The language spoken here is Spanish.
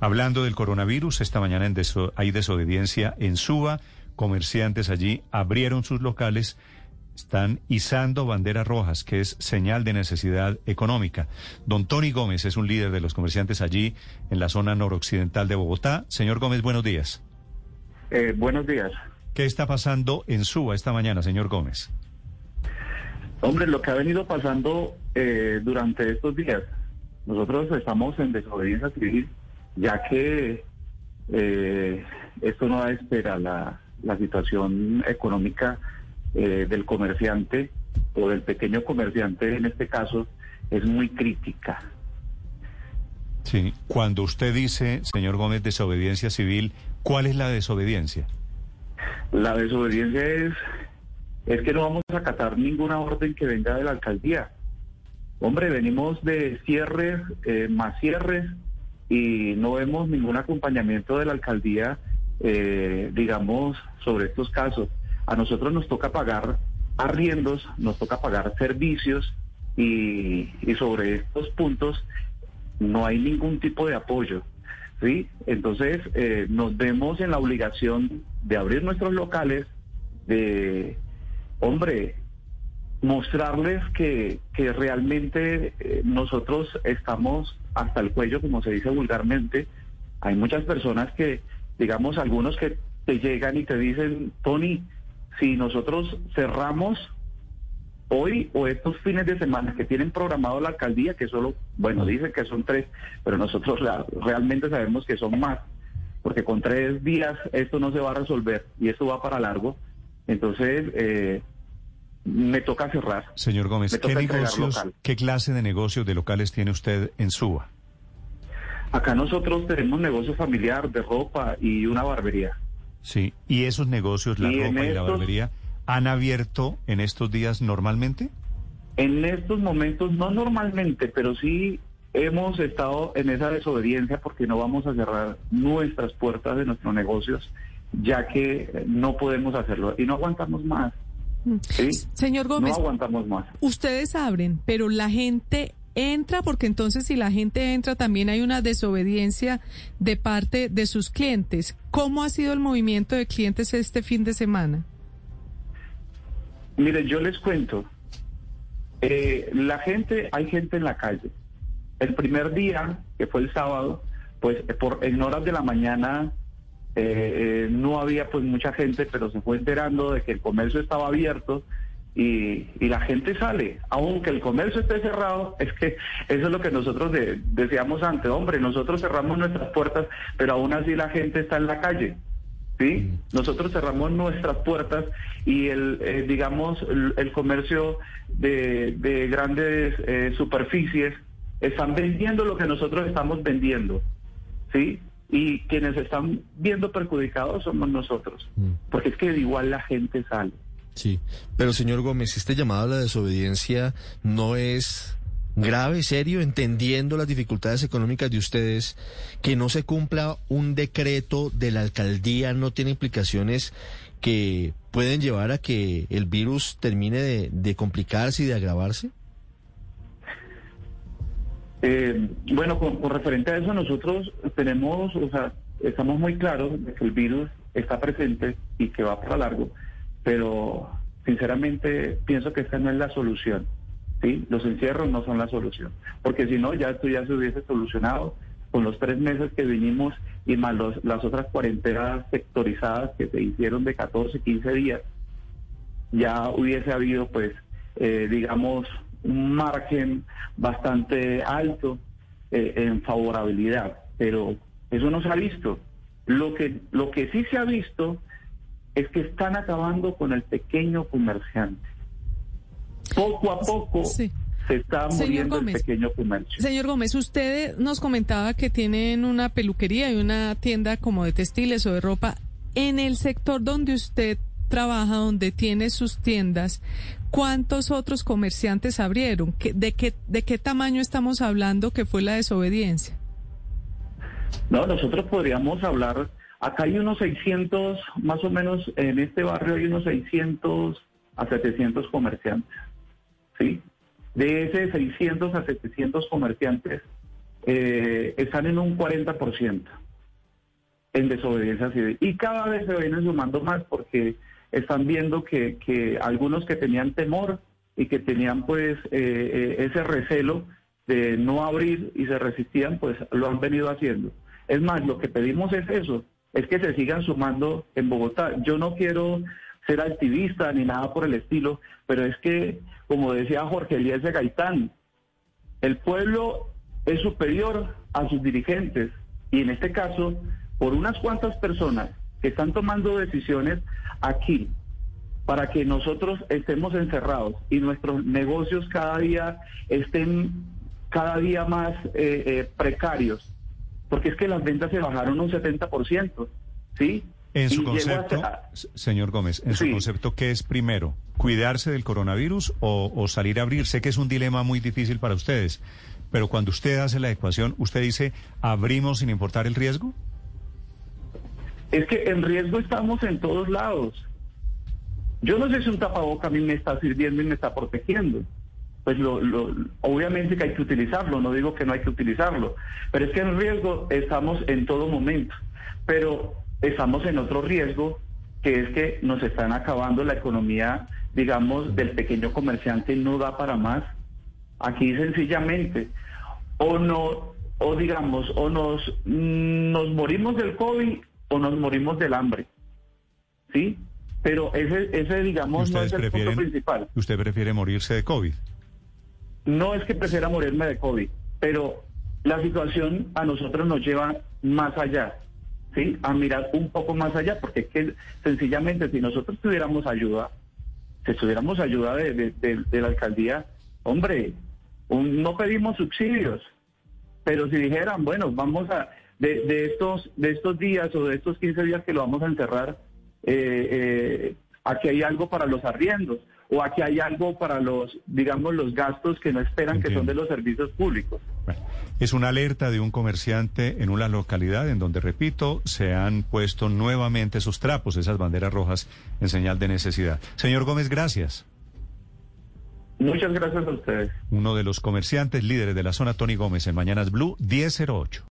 Hablando del coronavirus, esta mañana en hay desobediencia en Suba. Comerciantes allí abrieron sus locales, están izando banderas rojas, que es señal de necesidad económica. Don Tony Gómez es un líder de los comerciantes allí en la zona noroccidental de Bogotá. Señor Gómez, buenos días. Eh, buenos días. ¿Qué está pasando en Suba esta mañana, señor Gómez? Hombre, lo que ha venido pasando eh, durante estos días, nosotros estamos en desobediencia civil, ya que eh, esto no da espera la, la situación económica eh, del comerciante o del pequeño comerciante en este caso es muy crítica. Sí, cuando usted dice, señor Gómez, desobediencia civil, ¿cuál es la desobediencia? La desobediencia es, es que no vamos a acatar ninguna orden que venga de la alcaldía. Hombre, venimos de cierres, eh, más cierres, y no vemos ningún acompañamiento de la alcaldía, eh, digamos, sobre estos casos. A nosotros nos toca pagar arriendos, nos toca pagar servicios y, y sobre estos puntos no hay ningún tipo de apoyo. ¿sí? Entonces eh, nos vemos en la obligación de abrir nuestros locales, de, hombre, mostrarles que, que realmente eh, nosotros estamos hasta el cuello, como se dice vulgarmente. Hay muchas personas que, digamos, algunos que te llegan y te dicen, Tony, si nosotros cerramos hoy o estos fines de semana que tienen programado la alcaldía, que solo, bueno, dicen que son tres, pero nosotros realmente sabemos que son más, porque con tres días esto no se va a resolver y esto va para largo. Entonces, eh, me toca cerrar. Señor Gómez, ¿qué negocios, qué clase de negocios de locales tiene usted en Suba? Acá nosotros tenemos negocio familiar de ropa y una barbería. Sí, ¿y esos negocios, la ropa y la barbería, han abierto en estos días normalmente? En estos momentos, no normalmente, pero sí hemos estado en esa desobediencia porque no vamos a cerrar nuestras puertas de nuestros negocios, ya que no podemos hacerlo y no aguantamos más. Señor Gómez, no aguantamos más. Ustedes abren, pero la gente entra porque entonces si la gente entra también hay una desobediencia de parte de sus clientes. ¿Cómo ha sido el movimiento de clientes este fin de semana? Mire, yo les cuento. Eh, la gente, hay gente en la calle. El primer día, que fue el sábado, pues por en horas de la mañana eh, eh, no había pues mucha gente, pero se fue enterando de que el comercio estaba abierto y, la gente sale. Aunque el comercio esté cerrado, es que eso es lo que nosotros decíamos antes, hombre, nosotros cerramos nuestras puertas, pero aún así la gente está en la calle. ¿Sí? Mm. Nosotros cerramos nuestras puertas y el, eh, digamos, el, comercio de, grandes superficies están vendiendo lo que nosotros estamos vendiendo, ¿sí? Y quienes están viendo perjudicados somos nosotros, mm. porque es que igual la gente sale. Sí, pero señor Gómez, este llamado a la desobediencia no es grave, serio, entendiendo las dificultades económicas de ustedes, que no se cumpla un decreto de la alcaldía no tiene implicaciones que pueden llevar a que el virus termine de, de complicarse y de agravarse? Eh, bueno, con, referente a eso, nosotros tenemos, o sea, estamos muy claros de que el virus está presente y que va para largo, pero sinceramente pienso que esta no es la solución. ¿sí? Los encierros no son la solución, porque si no, ya esto ya se hubiese solucionado con los tres meses que vinimos y más los, las otras cuarentenas sectorizadas que se hicieron de 14, 15 días, ya hubiese habido, pues, eh, digamos, un margen bastante alto eh, en favorabilidad, pero eso no se ha visto. Lo que, lo que sí se ha visto es que están acabando con el pequeño comerciante. Poco a poco se está muriendo el pequeño comercio. Señor Gómez, usted nos comentaba que tienen una peluquería y una tienda como de textiles o de ropa. En el sector donde usted trabaja, donde tiene sus tiendas, ¿cuántos otros comerciantes abrieron? ¿De qué, de qué tamaño estamos hablando que fue la desobediencia? No, nosotros podríamos hablar, acá hay unos 600, más o menos en este barrio hay unos 600 a 700 comerciantes, ¿sí? De ese 600 a 700 comerciantes, eh, están en un 40% en desobediencia civil. Y cada vez se vienen sumando más porque están viendo que, que algunos que tenían temor y que tenían pues eh, eh, ese recelo de no abrir y se resistían, pues lo han venido haciendo. Es más, lo que pedimos es eso, es que se sigan sumando en Bogotá. Yo no quiero ser activista ni nada por el estilo, pero es que, como decía Jorge Elías de Gaitán, el pueblo es superior a sus dirigentes y en este caso, por unas cuantas personas que están tomando decisiones aquí para que nosotros estemos encerrados y nuestros negocios cada día estén cada día más eh, eh, precarios, porque es que las ventas se bajaron un 70%, ¿sí? En su concepto, señor Gómez, en su concepto, ¿qué es primero? ¿Cuidarse del coronavirus o, o, salir a abrir? Sé que es un dilema muy difícil para ustedes, pero cuando usted hace la ecuación, ¿usted dice abrimos sin importar el riesgo? Es que en riesgo estamos en todos lados. Yo no sé si un tapaboca a mí me está sirviendo y me está protegiendo. Pues lo, lo, obviamente que hay que utilizarlo, no digo que no hay que utilizarlo, pero es que en riesgo estamos en todo momento. Pero estamos en otro riesgo, que es que nos están acabando la economía, digamos, del pequeño comerciante, no da para más. Aquí sencillamente, o no, o digamos, o nos, nos morimos del COVID o nos morimos del hambre. ¿Sí? Pero ese, ese digamos, no es el punto principal. ¿Usted prefiere morirse de COVID? No es que prefiera morirme de COVID, pero la situación a nosotros nos lleva más allá. ¿sí? A mirar un poco más allá, porque es que sencillamente si nosotros tuviéramos ayuda, si tuviéramos ayuda de, de, la alcaldía, hombre, no pedimos subsidios, pero si dijeran, bueno, vamos a, de, de, estos, de estos días o de estos 15 días que lo vamos a encerrar, eh, eh, aquí hay algo para los arriendos o aquí hay algo para los, digamos, los gastos que no esperan que son de los servicios públicos. es una alerta de un comerciante en una localidad en donde, repito, se han puesto nuevamente esos trapos, esas banderas rojas en señal de necesidad. Señor Gómez, gracias. Muchas gracias a ustedes. Uno de los comerciantes líderes de la zona, Tony Gómez, en Mañanas Blue, 1008.